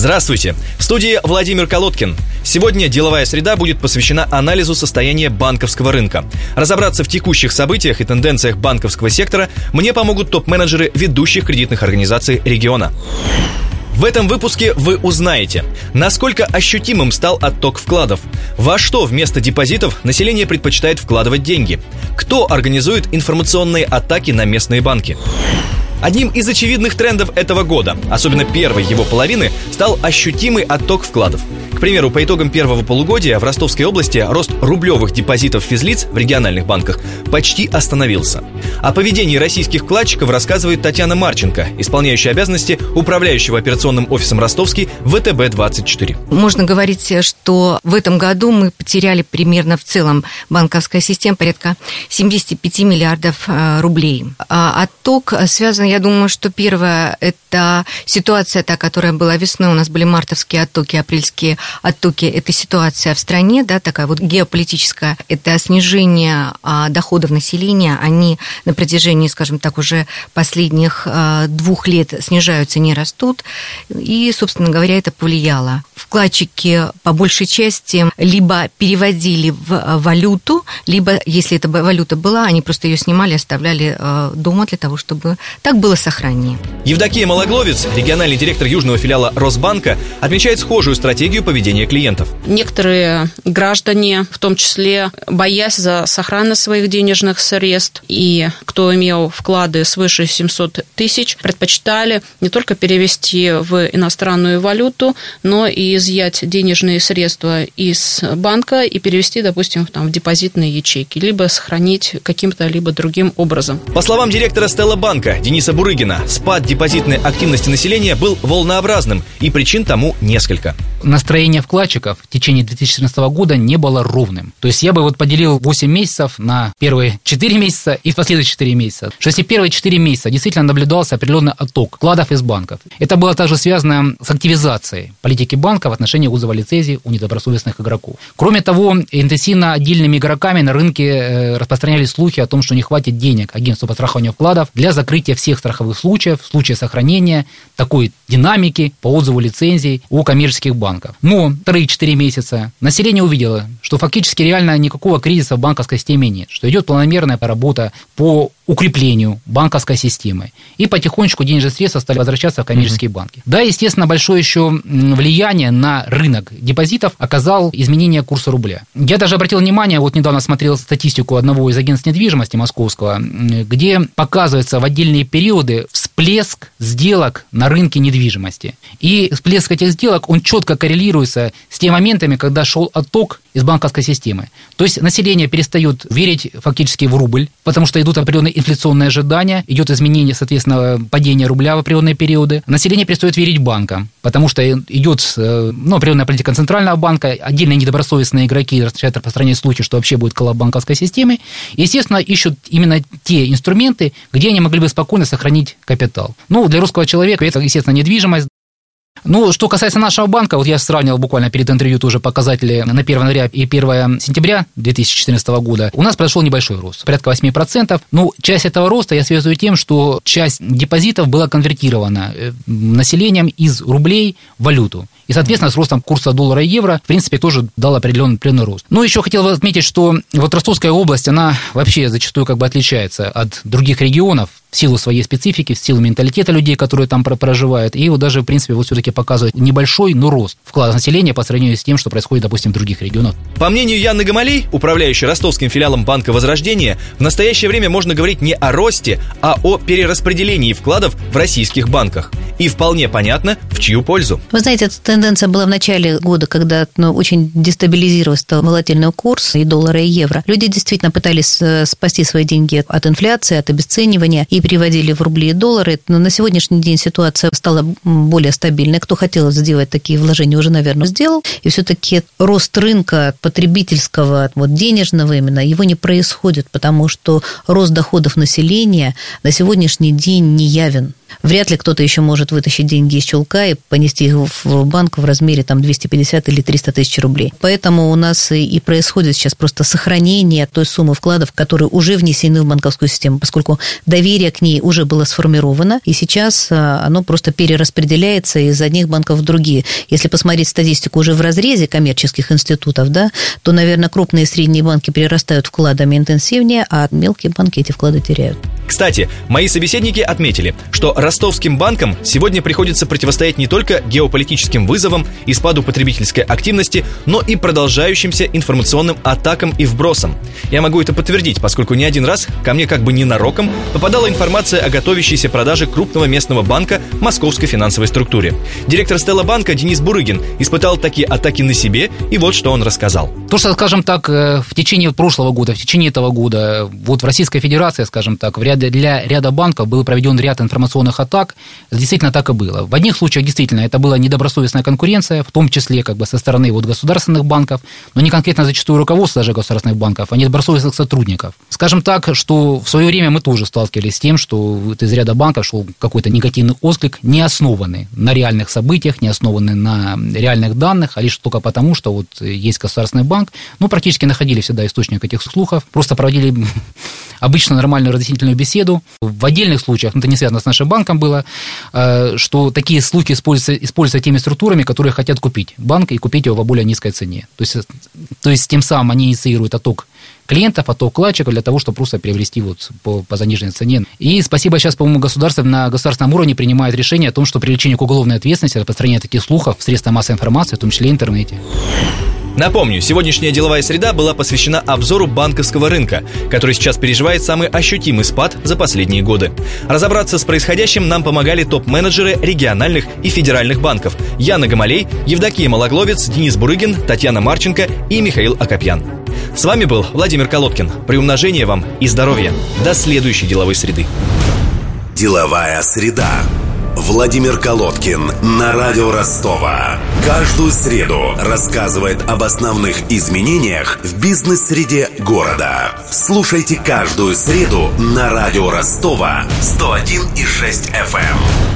Здравствуйте. В студии Владимир Колодкин. Сегодня деловая среда будет посвящена анализу состояния банковского рынка. Разобраться в текущих событиях и тенденциях банковского сектора мне помогут топ-менеджеры ведущих кредитных организаций региона. В этом выпуске вы узнаете, насколько ощутимым стал отток вкладов, во что вместо депозитов население предпочитает вкладывать деньги, кто организует информационные атаки на местные банки. Одним из очевидных трендов этого года, особенно первой его половины, стал ощутимый отток вкладов. К примеру, по итогам первого полугодия в Ростовской области рост рублевых депозитов физлиц в региональных банках почти остановился. О поведении российских вкладчиков рассказывает Татьяна Марченко, исполняющая обязанности управляющего операционным офисом Ростовский ВТБ-24. Можно говорить, что в этом году мы потеряли примерно в целом банковская система порядка 75 миллиардов э, рублей. А отток связан я думаю, что первое – это ситуация та, которая была весной. У нас были мартовские оттоки, апрельские оттоки. Это ситуация в стране, да, такая вот геополитическая. Это снижение а, доходов населения. Они на протяжении, скажем так, уже последних а, двух лет снижаются, не растут. И, собственно говоря, это повлияло. Вкладчики по большей части либо переводили в валюту, либо, если эта валюта была, они просто ее снимали, оставляли а, дома для того, чтобы так было сохраннее. Евдокия Малогловец, региональный директор южного филиала Росбанка, отмечает схожую стратегию поведения клиентов. Некоторые граждане, в том числе боясь за сохранность своих денежных средств, и кто имел вклады свыше 700 тысяч, предпочитали не только перевести в иностранную валюту, но и изъять денежные средства из банка и перевести, допустим, там, в депозитные ячейки, либо сохранить каким-то либо другим образом. По словам директора Стелла Банка Дениса Бурыгина, спад депозитной активности населения был волнообразным, и причин тому несколько. Настроение вкладчиков в течение 2014 года не было ровным. То есть я бы вот поделил 8 месяцев на первые 4 месяца и последующие 4 месяца. Что если первые 4 месяца действительно наблюдался определенный отток вкладов из банков, это было также связано с активизацией политики банка в отношении вызова лицензий у недобросовестных игроков. Кроме того, интенсивно отдельными игроками на рынке э, распространялись слухи о том, что не хватит денег агентству по страхованию вкладов для закрытия всех страховых случаев в случае сохранения такой динамики по отзыву лицензий у коммерческих банков. Но вторые 4 месяца население увидело, что фактически реально никакого кризиса в банковской системе нет, что идет планомерная работа по укреплению банковской системы. И потихонечку денежные средства стали возвращаться в коммерческие mm-hmm. банки. Да, естественно, большое еще влияние на рынок депозитов оказал изменение курса рубля. Я даже обратил внимание, вот недавно смотрел статистику одного из агентств недвижимости московского, где показывается в отдельные периоды всплеск сделок на рынке недвижимости. И всплеск этих сделок, он четко коррелируется с теми моментами, когда шел отток из банковской системы. То есть население перестает верить фактически в рубль, потому что идут определенные инфляционные ожидания, идет изменение, соответственно, падение рубля в определенные периоды. Население перестает верить банкам, потому что идет э, ну, определенная политика центрального банка, отдельные недобросовестные игроки начинают распространять слухи, что вообще будет коллапс банковской системы. И, естественно, ищут именно те инструменты, где они могли бы спокойно сохранить капитал. Ну, для русского человека это, естественно, недвижимость, ну, что касается нашего банка, вот я сравнивал буквально перед интервью тоже показатели на 1 января и 1 сентября 2014 года. У нас произошел небольшой рост, порядка 8%. Ну, часть этого роста я связываю тем, что часть депозитов была конвертирована э, населением из рублей в валюту. И, соответственно, с ростом курса доллара и евро, в принципе, тоже дал определенный, определенный рост. Ну, еще хотел отметить, что вот Ростовская область, она вообще зачастую как бы отличается от других регионов в силу своей специфики, в силу менталитета людей, которые там проживают. И вот даже, в принципе, вот все-таки показывает небольшой, но рост вклада населения по сравнению с тем, что происходит, допустим, в других регионах. По мнению Яны Гамалей, управляющей ростовским филиалом Банка Возрождения, в настоящее время можно говорить не о росте, а о перераспределении вкладов в российских банках. И вполне понятно, в чью пользу. Вы знаете, эта тенденция была в начале года, когда ну, очень дестабилизировался волатильный курс и доллара, и евро. Люди действительно пытались э, спасти свои деньги от инфляции, от обесценивания и переводили в рубли и доллары. Но на сегодняшний день ситуация стала более стабильной. Кто хотел сделать такие вложения, уже, наверное, сделал. И все-таки рост рынка потребительского, вот денежного именно, его не происходит, потому что рост доходов населения на сегодняшний день не явен. Вряд ли кто-то еще может вытащить деньги из чулка и понести их в банк в размере там 250 или 300 тысяч рублей. Поэтому у нас и происходит сейчас просто сохранение той суммы вкладов, которые уже внесены в банковскую систему, поскольку доверие к ней уже было сформировано, и сейчас а, оно просто перераспределяется из одних банков в другие. Если посмотреть статистику уже в разрезе коммерческих институтов, да, то, наверное, крупные и средние банки перерастают вкладами интенсивнее, а мелкие банки эти вклады теряют. Кстати, мои собеседники отметили, что ростовским банкам сегодня приходится противостоять не только геополитическим вызовам и спаду потребительской активности, но и продолжающимся информационным атакам и вбросам. Я могу это подтвердить, поскольку не один раз ко мне как бы ненароком попадала информация о готовящейся продаже крупного местного банка московской финансовой структуре. Директор Стелла банка Денис Бурыгин испытал такие атаки на себе, и вот что он рассказал. То, что, скажем так, э, в течение прошлого года, в течение этого года, вот в Российской Федерации, скажем так, в ряде для ряда банков был проведен ряд информационных атак. Действительно так и было. В одних случаях действительно это была недобросовестная конкуренция, в том числе как бы со стороны вот государственных банков, но не конкретно зачастую руководства даже государственных банков, а недобросовестных сотрудников. Скажем так, что в свое время мы тоже сталкивались с тем, что вот из ряда банков шел какой-то негативный отклик, не основанный на реальных событиях, не основанный на реальных данных, а лишь только потому, что вот есть государственный банк. Ну, практически находили всегда источник этих слухов, просто проводили обычно нормальную разъяснительную беседу. В отдельных случаях, ну, это не связано с нашим банком было, э, что такие слухи используются, используются теми структурами, которые хотят купить банк и купить его в более низкой цене. То есть, то есть тем самым они инициируют отток клиентов, отток вкладчиков для того, чтобы просто приобрести вот по, по заниженной цене. И спасибо сейчас, по-моему, государство на государственном уровне принимает решение о том, что привлечение к уголовной ответственности, распространение таких слухов в средства массовой информации, в том числе интернете. Напомню, сегодняшняя деловая среда была посвящена обзору банковского рынка, который сейчас переживает самый ощутимый спад за последние годы. Разобраться с происходящим нам помогали топ-менеджеры региональных и федеральных банков Яна Гамалей, Евдокия Малогловец, Денис Бурыгин, Татьяна Марченко и Михаил Акопьян. С вами был Владимир Колодкин. Приумножения вам и здоровья. До следующей деловой среды. Деловая среда. Владимир Колодкин на радио Ростова. Каждую среду рассказывает об основных изменениях в бизнес-среде города. Слушайте каждую среду на радио Ростова 101,6 FM.